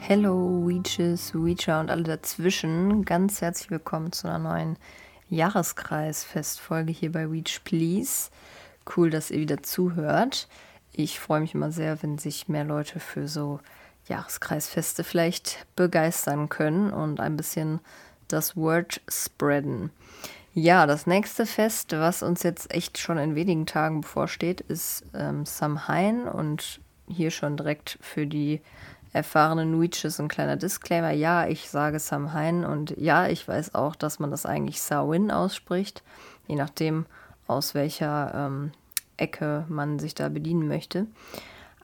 Hello, Weeches, Weecher und alle dazwischen. Ganz herzlich willkommen zu einer neuen Jahreskreisfestfolge hier bei Weech Please. Cool, dass ihr wieder zuhört. Ich freue mich immer sehr, wenn sich mehr Leute für so Jahreskreisfeste vielleicht begeistern können und ein bisschen das Word spreaden. Ja, das nächste Fest, was uns jetzt echt schon in wenigen Tagen bevorsteht, ist ähm, Samhain und hier schon direkt für die erfahrenen Witches ein kleiner Disclaimer. Ja, ich sage Samhain und ja, ich weiß auch, dass man das eigentlich Samhain ausspricht, je nachdem, aus welcher ähm, Ecke man sich da bedienen möchte.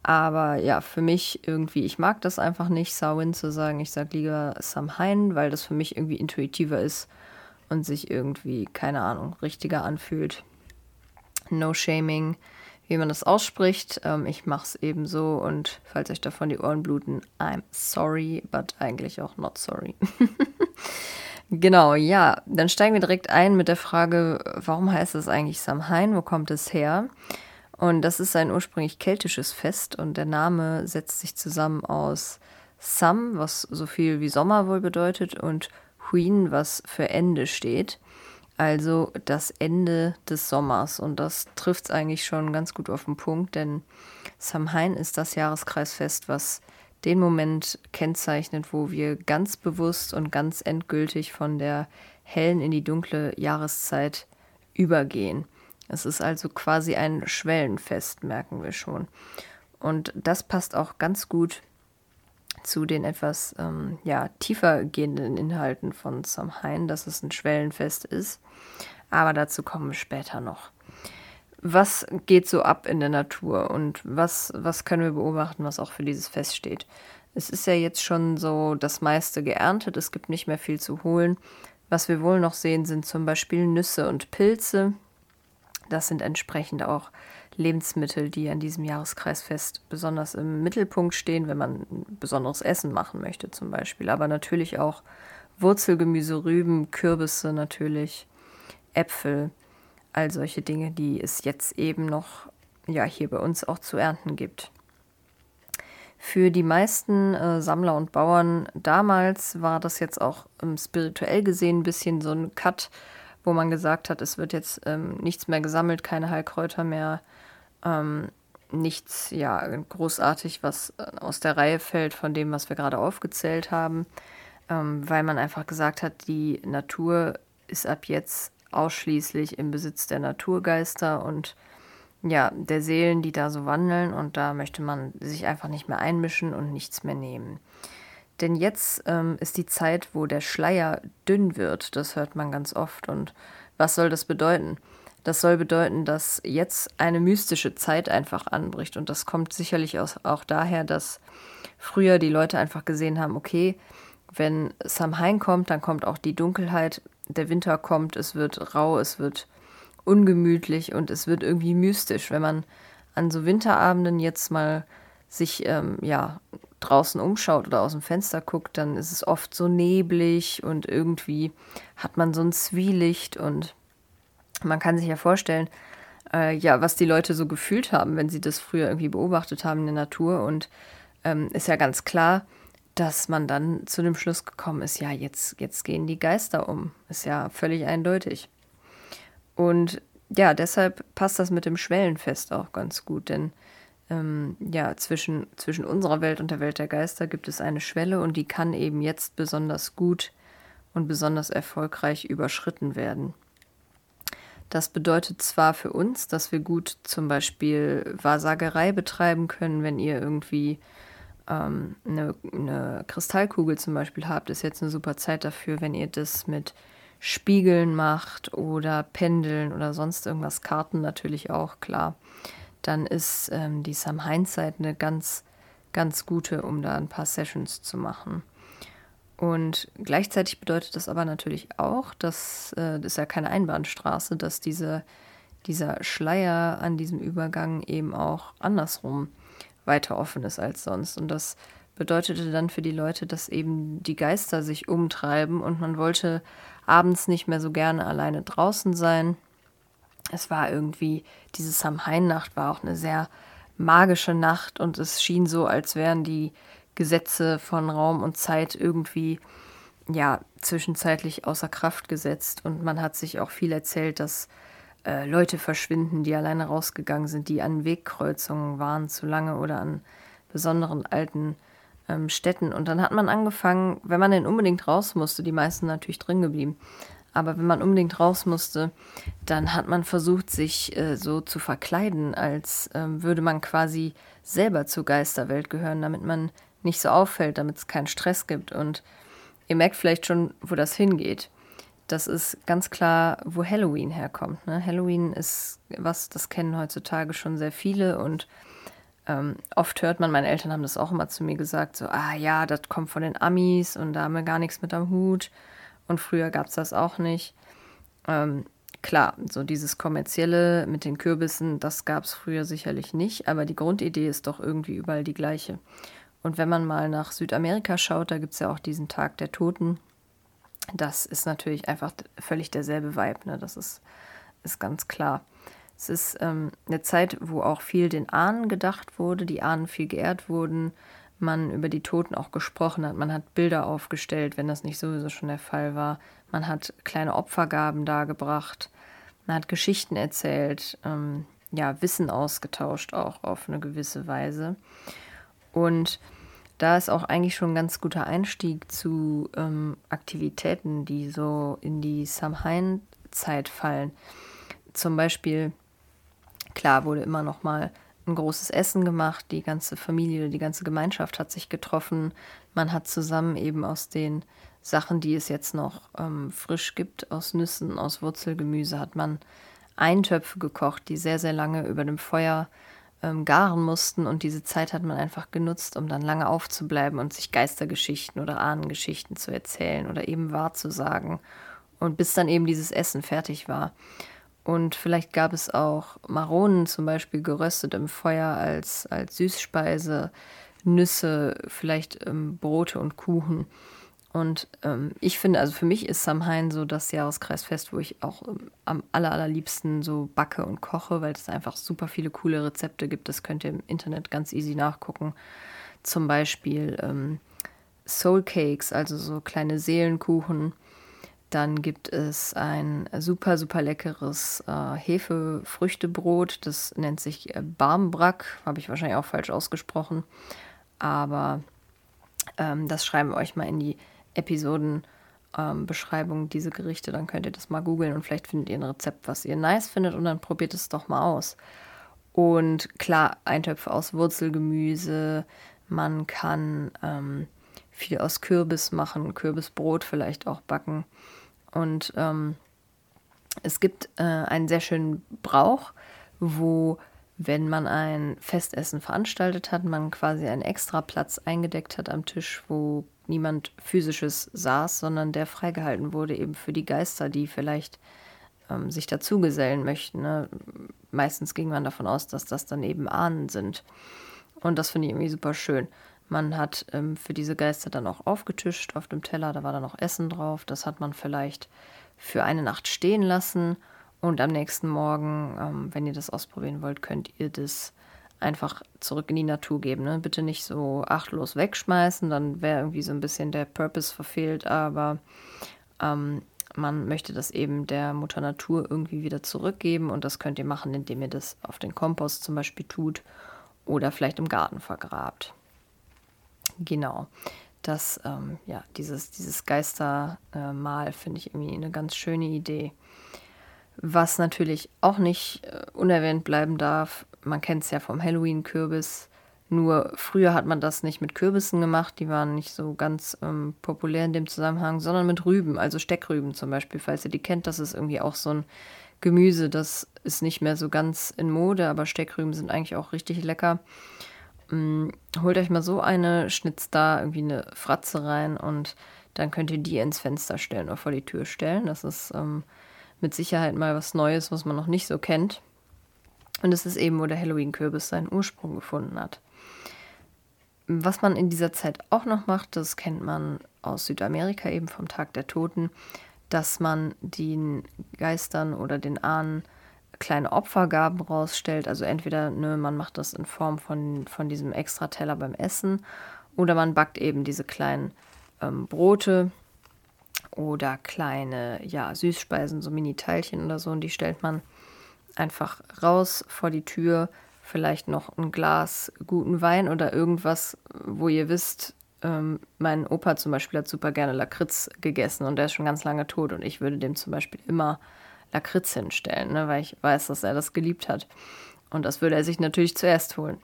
Aber ja, für mich irgendwie, ich mag das einfach nicht, Samhain zu sagen. Ich sage lieber Samhain, weil das für mich irgendwie intuitiver ist und sich irgendwie, keine Ahnung, richtiger anfühlt. No Shaming wie man das ausspricht. Ähm, ich mache es eben so und falls euch davon die Ohren bluten, I'm sorry, but eigentlich auch not sorry. genau, ja, dann steigen wir direkt ein mit der Frage, warum heißt es eigentlich Samhain? Wo kommt es her? Und das ist ein ursprünglich keltisches Fest und der Name setzt sich zusammen aus Sam, was so viel wie Sommer wohl bedeutet, und Huin, was für Ende steht also das Ende des Sommers. Und das trifft es eigentlich schon ganz gut auf den Punkt, denn Samhain ist das Jahreskreisfest, was den Moment kennzeichnet, wo wir ganz bewusst und ganz endgültig von der hellen in die dunkle Jahreszeit übergehen. Es ist also quasi ein Schwellenfest, merken wir schon. Und das passt auch ganz gut zu den etwas ähm, ja, tiefer gehenden Inhalten von Samhain, dass es ein Schwellenfest ist. Aber dazu kommen wir später noch. Was geht so ab in der Natur und was, was können wir beobachten, was auch für dieses Fest steht? Es ist ja jetzt schon so das meiste geerntet, es gibt nicht mehr viel zu holen. Was wir wohl noch sehen, sind zum Beispiel Nüsse und Pilze. Das sind entsprechend auch Lebensmittel, die an diesem Jahreskreisfest besonders im Mittelpunkt stehen, wenn man ein besonderes Essen machen möchte zum Beispiel. Aber natürlich auch Wurzelgemüse, Rüben, Kürbisse natürlich, Äpfel, all solche Dinge, die es jetzt eben noch ja hier bei uns auch zu ernten gibt. Für die meisten äh, Sammler und Bauern damals war das jetzt auch ähm, spirituell gesehen ein bisschen so ein Cut, wo man gesagt hat, es wird jetzt ähm, nichts mehr gesammelt, keine Heilkräuter mehr, ähm, nichts ja großartig, was äh, aus der Reihe fällt von dem, was wir gerade aufgezählt haben, ähm, weil man einfach gesagt hat, die Natur ist ab jetzt ausschließlich im Besitz der Naturgeister und ja, der Seelen, die da so wandeln und da möchte man sich einfach nicht mehr einmischen und nichts mehr nehmen. Denn jetzt ähm, ist die Zeit, wo der Schleier dünn wird, das hört man ganz oft. Und was soll das bedeuten? Das soll bedeuten, dass jetzt eine mystische Zeit einfach anbricht. Und das kommt sicherlich auch daher, dass früher die Leute einfach gesehen haben, okay, wenn Samhain kommt, dann kommt auch die Dunkelheit, der Winter kommt, es wird rau, es wird ungemütlich und es wird irgendwie mystisch. Wenn man an so Winterabenden jetzt mal sich ähm, ja draußen umschaut oder aus dem Fenster guckt, dann ist es oft so neblig und irgendwie hat man so ein Zwielicht und man kann sich ja vorstellen, äh, ja, was die Leute so gefühlt haben, wenn sie das früher irgendwie beobachtet haben in der Natur. Und ähm, ist ja ganz klar, dass man dann zu dem Schluss gekommen ist, ja, jetzt, jetzt gehen die Geister um. Ist ja völlig eindeutig. Und ja, deshalb passt das mit dem Schwellenfest auch ganz gut, denn ähm, ja, zwischen, zwischen unserer Welt und der Welt der Geister gibt es eine Schwelle und die kann eben jetzt besonders gut und besonders erfolgreich überschritten werden. Das bedeutet zwar für uns, dass wir gut zum Beispiel Wahrsagerei betreiben können, wenn ihr irgendwie ähm, eine, eine Kristallkugel zum Beispiel habt, ist jetzt eine super Zeit dafür, wenn ihr das mit Spiegeln macht oder Pendeln oder sonst irgendwas, Karten natürlich auch, klar. Dann ist ähm, die Samhain-Zeit eine ganz, ganz gute, um da ein paar Sessions zu machen. Und gleichzeitig bedeutet das aber natürlich auch, dass äh, das ist ja keine Einbahnstraße, dass diese, dieser Schleier an diesem Übergang eben auch andersrum weiter offen ist als sonst. Und das bedeutete dann für die Leute, dass eben die Geister sich umtreiben und man wollte abends nicht mehr so gerne alleine draußen sein. Es war irgendwie, diese Samhain-Nacht war auch eine sehr magische Nacht und es schien so, als wären die Gesetze von Raum und Zeit irgendwie ja zwischenzeitlich außer Kraft gesetzt und man hat sich auch viel erzählt, dass äh, Leute verschwinden, die alleine rausgegangen sind, die an Wegkreuzungen waren zu lange oder an besonderen alten ähm, Städten. Und dann hat man angefangen, wenn man denn unbedingt raus musste, die meisten natürlich drin geblieben, aber wenn man unbedingt raus musste, dann hat man versucht, sich äh, so zu verkleiden, als ähm, würde man quasi selber zur Geisterwelt gehören, damit man nicht so auffällt, damit es keinen Stress gibt. Und ihr merkt vielleicht schon, wo das hingeht. Das ist ganz klar, wo Halloween herkommt. Ne? Halloween ist was, das kennen heutzutage schon sehr viele und ähm, oft hört man, meine Eltern haben das auch immer zu mir gesagt, so, ah ja, das kommt von den Amis und da haben wir gar nichts mit am Hut. Und früher gab es das auch nicht. Ähm, klar, so dieses kommerzielle mit den Kürbissen, das gab es früher sicherlich nicht, aber die Grundidee ist doch irgendwie überall die gleiche. Und wenn man mal nach Südamerika schaut, da gibt es ja auch diesen Tag der Toten. Das ist natürlich einfach völlig derselbe Vibe, ne? das ist, ist ganz klar. Es ist ähm, eine Zeit, wo auch viel den Ahnen gedacht wurde, die Ahnen viel geehrt wurden, man über die Toten auch gesprochen hat, man hat Bilder aufgestellt, wenn das nicht sowieso schon der Fall war, man hat kleine Opfergaben dargebracht, man hat Geschichten erzählt, ähm, ja, Wissen ausgetauscht auch auf eine gewisse Weise. Und da ist auch eigentlich schon ein ganz guter Einstieg zu ähm, Aktivitäten, die so in die Samhain-Zeit fallen. Zum Beispiel Klar wurde immer noch mal ein großes Essen gemacht, die ganze Familie, die ganze Gemeinschaft hat sich getroffen. Man hat zusammen eben aus den Sachen, die es jetzt noch ähm, frisch gibt, aus Nüssen, aus Wurzelgemüse, hat man Eintöpfe gekocht, die sehr, sehr lange über dem Feuer ähm, garen mussten. Und diese Zeit hat man einfach genutzt, um dann lange aufzubleiben und sich Geistergeschichten oder Ahnengeschichten zu erzählen oder eben wahrzusagen. Und bis dann eben dieses Essen fertig war. Und vielleicht gab es auch Maronen zum Beispiel geröstet im Feuer als, als Süßspeise, Nüsse, vielleicht ähm, Brote und Kuchen. Und ähm, ich finde, also für mich ist Samhain so das Jahreskreisfest, wo ich auch ähm, am aller, allerliebsten so backe und koche, weil es einfach super viele coole Rezepte gibt. Das könnt ihr im Internet ganz easy nachgucken. Zum Beispiel ähm, Soul Cakes, also so kleine Seelenkuchen dann gibt es ein super, super leckeres äh, Hefefrüchtebrot. Das nennt sich äh, Barmbrack. Habe ich wahrscheinlich auch falsch ausgesprochen. Aber ähm, das schreiben wir euch mal in die Episodenbeschreibung, ähm, diese Gerichte. Dann könnt ihr das mal googeln und vielleicht findet ihr ein Rezept, was ihr nice findet und dann probiert es doch mal aus. Und klar, Eintöpfe aus Wurzelgemüse. Man kann ähm, viel aus Kürbis machen, Kürbisbrot vielleicht auch backen. Und ähm, es gibt äh, einen sehr schönen Brauch, wo, wenn man ein Festessen veranstaltet hat, man quasi einen extra Platz eingedeckt hat am Tisch, wo niemand physisches saß, sondern der freigehalten wurde eben für die Geister, die vielleicht ähm, sich dazugesellen möchten. Ne? Meistens ging man davon aus, dass das dann eben Ahnen sind. Und das finde ich irgendwie super schön. Man hat ähm, für diese Geister dann auch aufgetischt auf dem Teller, da war dann noch Essen drauf. Das hat man vielleicht für eine Nacht stehen lassen und am nächsten Morgen, ähm, wenn ihr das ausprobieren wollt, könnt ihr das einfach zurück in die Natur geben. Ne? Bitte nicht so achtlos wegschmeißen, dann wäre irgendwie so ein bisschen der Purpose verfehlt, aber ähm, man möchte das eben der Mutter Natur irgendwie wieder zurückgeben und das könnt ihr machen, indem ihr das auf den Kompost zum Beispiel tut oder vielleicht im Garten vergrabt. Genau. Das, ähm, ja, dieses, dieses Geistermal finde ich irgendwie eine ganz schöne Idee. Was natürlich auch nicht äh, unerwähnt bleiben darf, man kennt es ja vom Halloween-Kürbis. Nur früher hat man das nicht mit Kürbissen gemacht, die waren nicht so ganz ähm, populär in dem Zusammenhang, sondern mit Rüben, also Steckrüben zum Beispiel, falls ihr die kennt. Das ist irgendwie auch so ein Gemüse, das ist nicht mehr so ganz in Mode, aber Steckrüben sind eigentlich auch richtig lecker. Ähm, holt euch mal so eine, schnitzt da irgendwie eine Fratze rein und dann könnt ihr die ins Fenster stellen oder vor die Tür stellen. Das ist ähm, mit Sicherheit mal was Neues, was man noch nicht so kennt. Und es ist eben, wo der Halloween-Kürbis seinen Ursprung gefunden hat. was man in dieser Zeit auch noch macht, das kennt man aus Südamerika eben vom Tag der Toten, dass man den Geistern oder den Ahnen kleine Opfergaben rausstellt. Also entweder ne, man macht das in Form von, von diesem Extrateller beim Essen oder man backt eben diese kleinen ähm, Brote oder kleine ja, Süßspeisen, so Mini-Teilchen oder so. Und die stellt man einfach raus vor die Tür. Vielleicht noch ein Glas guten Wein oder irgendwas, wo ihr wisst, ähm, mein Opa zum Beispiel hat super gerne Lakritz gegessen und der ist schon ganz lange tot und ich würde dem zum Beispiel immer Lakritz hinstellen, ne, weil ich weiß, dass er das geliebt hat. Und das würde er sich natürlich zuerst holen.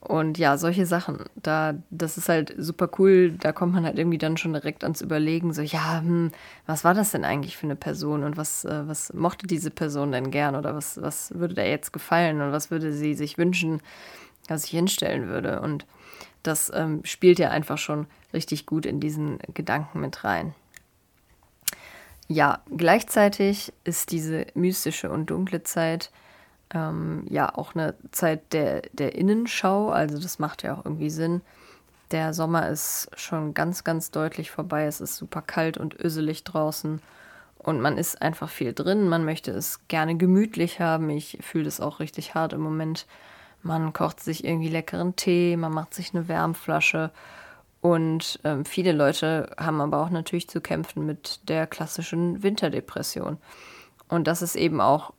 Und ja, solche Sachen, da, das ist halt super cool. Da kommt man halt irgendwie dann schon direkt ans Überlegen, so, ja, hm, was war das denn eigentlich für eine Person und was, äh, was mochte diese Person denn gern oder was, was würde der jetzt gefallen und was würde sie sich wünschen, dass ich hinstellen würde. Und das ähm, spielt ja einfach schon richtig gut in diesen Gedanken mit rein. Ja, gleichzeitig ist diese mystische und dunkle Zeit ähm, ja auch eine Zeit der, der Innenschau, also das macht ja auch irgendwie Sinn. Der Sommer ist schon ganz, ganz deutlich vorbei. Es ist super kalt und öselig draußen und man ist einfach viel drin. Man möchte es gerne gemütlich haben. Ich fühle das auch richtig hart im Moment. Man kocht sich irgendwie leckeren Tee, man macht sich eine Wärmflasche und ähm, viele Leute haben aber auch natürlich zu kämpfen mit der klassischen Winterdepression. Und das ist eben auch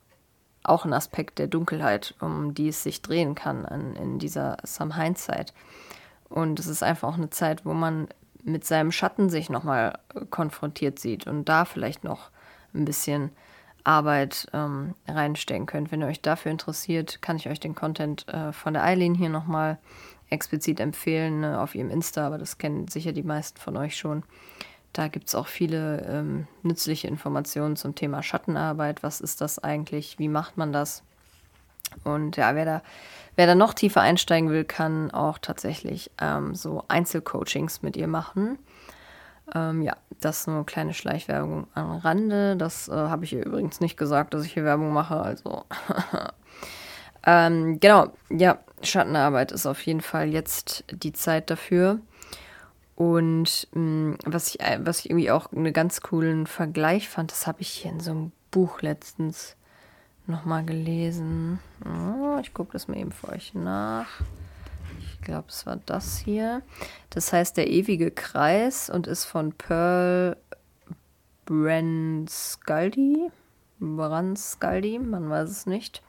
auch ein Aspekt der Dunkelheit, um die es sich drehen kann an, in dieser Samhain-Zeit. Und es ist einfach auch eine Zeit, wo man mit seinem Schatten sich nochmal konfrontiert sieht und da vielleicht noch ein bisschen Arbeit ähm, reinstecken könnt. Wenn ihr euch dafür interessiert, kann ich euch den Content äh, von der Eileen hier nochmal explizit empfehlen ne, auf ihrem Insta, aber das kennen sicher die meisten von euch schon. Da gibt es auch viele ähm, nützliche Informationen zum Thema Schattenarbeit. Was ist das eigentlich? Wie macht man das? Und ja, wer da, wer da noch tiefer einsteigen will, kann auch tatsächlich ähm, so Einzelcoachings mit ihr machen. Ähm, ja, das ist nur eine kleine Schleichwerbung am Rande. Das äh, habe ich ihr übrigens nicht gesagt, dass ich hier Werbung mache. Also, ähm, genau, ja, Schattenarbeit ist auf jeden Fall jetzt die Zeit dafür. Und mh, mm, was, ich, äh, was ich irgendwie auch einen ganz coolen Vergleich fand, das habe ich hier in so einem Buch letztens nochmal gelesen. Oh, ich gucke das mal eben für euch nach. Ich glaube, es war das hier. Das heißt Der ewige Kreis und ist von Pearl Branscaldi. Branscaldi, man weiß es nicht.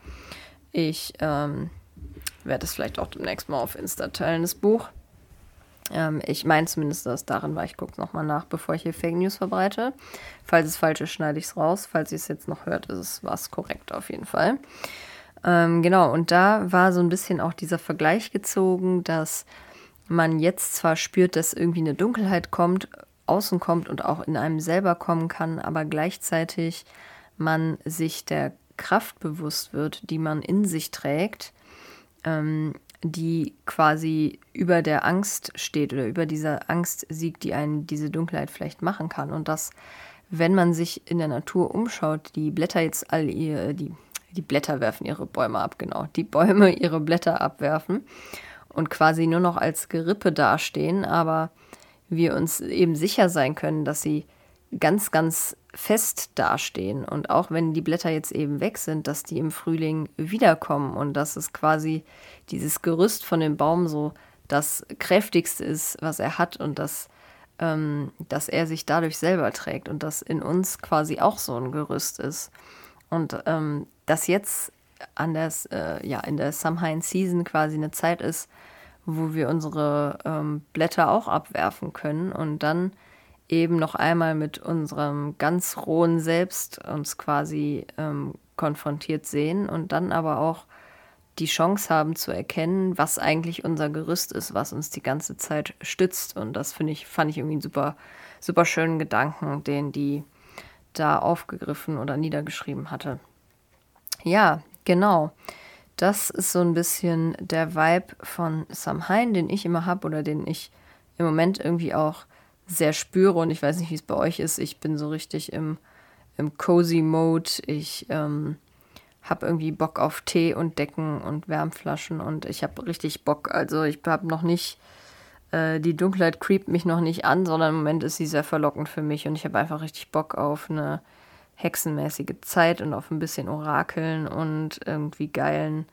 Ich ähm, werde es vielleicht auch demnächst mal auf Insta teilen, das Buch. Ähm, ich meine zumindest, dass darin war. Ich gucke es nochmal nach, bevor ich hier Fake News verbreite. Falls es falsch ist, schneide ich es raus. Falls ihr es jetzt noch hört, ist es was korrekt auf jeden Fall. Ähm, genau, und da war so ein bisschen auch dieser Vergleich gezogen, dass man jetzt zwar spürt, dass irgendwie eine Dunkelheit kommt, außen kommt und auch in einem selber kommen kann, aber gleichzeitig man sich der Kraft bewusst wird, die man in sich trägt, ähm, die quasi über der Angst steht oder über dieser Angst siegt, die einen diese Dunkelheit vielleicht machen kann. Und dass, wenn man sich in der Natur umschaut, die Blätter jetzt all ihr, die, die Blätter werfen ihre Bäume ab, genau, die Bäume ihre Blätter abwerfen und quasi nur noch als Gerippe dastehen, aber wir uns eben sicher sein können, dass sie ganz, ganz fest dastehen. Und auch wenn die Blätter jetzt eben weg sind, dass die im Frühling wiederkommen und dass es quasi dieses Gerüst von dem Baum so das kräftigste ist, was er hat und dass, ähm, dass er sich dadurch selber trägt und dass in uns quasi auch so ein Gerüst ist. Und ähm, dass jetzt an der, äh, ja, in der Samhain Season quasi eine Zeit ist, wo wir unsere ähm, Blätter auch abwerfen können und dann eben noch einmal mit unserem ganz rohen Selbst uns quasi ähm, konfrontiert sehen und dann aber auch die Chance haben zu erkennen, was eigentlich unser Gerüst ist, was uns die ganze Zeit stützt. Und das finde ich, fand ich irgendwie einen super, super schönen Gedanken, den die da aufgegriffen oder niedergeschrieben hatte. Ja, genau. Das ist so ein bisschen der Vibe von Samhain, den ich immer habe oder den ich im Moment irgendwie auch sehr spüre und ich weiß nicht, wie es bei euch ist. Ich bin so richtig im, im cozy Mode. Ich ähm, habe irgendwie Bock auf Tee und Decken und Wärmflaschen und ich habe richtig Bock. Also ich habe noch nicht äh, die Dunkelheit creept mich noch nicht an, sondern im Moment ist sie sehr verlockend für mich und ich habe einfach richtig Bock auf eine hexenmäßige Zeit und auf ein bisschen Orakeln und irgendwie geilen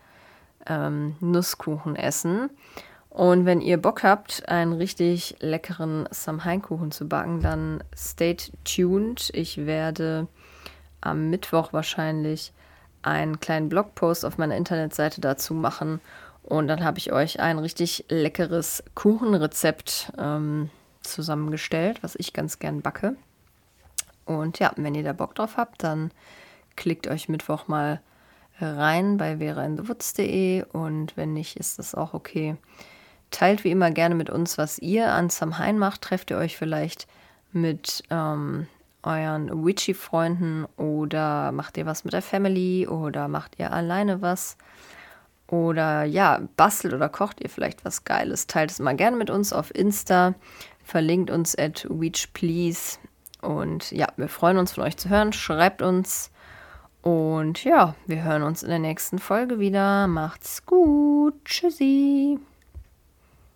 ähm, Nusskuchen essen. Und wenn ihr Bock habt, einen richtig leckeren Samhain-Kuchen zu backen, dann stay tuned. Ich werde am Mittwoch wahrscheinlich einen kleinen Blogpost auf meiner Internetseite dazu machen. Und dann habe ich euch ein richtig leckeres Kuchenrezept ähm, zusammengestellt, was ich ganz gern backe. Und ja, wenn ihr da Bock drauf habt, dann klickt euch Mittwoch mal rein bei verainthewoods.de und wenn nicht, ist das auch okay. Teilt wie immer gerne mit uns, was ihr an Samhain macht. Trefft ihr euch vielleicht mit ähm, euren Witchy-Freunden oder macht ihr was mit der Family oder macht ihr alleine was? Oder ja, bastelt oder kocht ihr vielleicht was Geiles? Teilt es mal gerne mit uns auf Insta. Verlinkt uns at witchplease. Und ja, wir freuen uns von euch zu hören. Schreibt uns. Und ja, wir hören uns in der nächsten Folge wieder. Macht's gut. Tschüssi.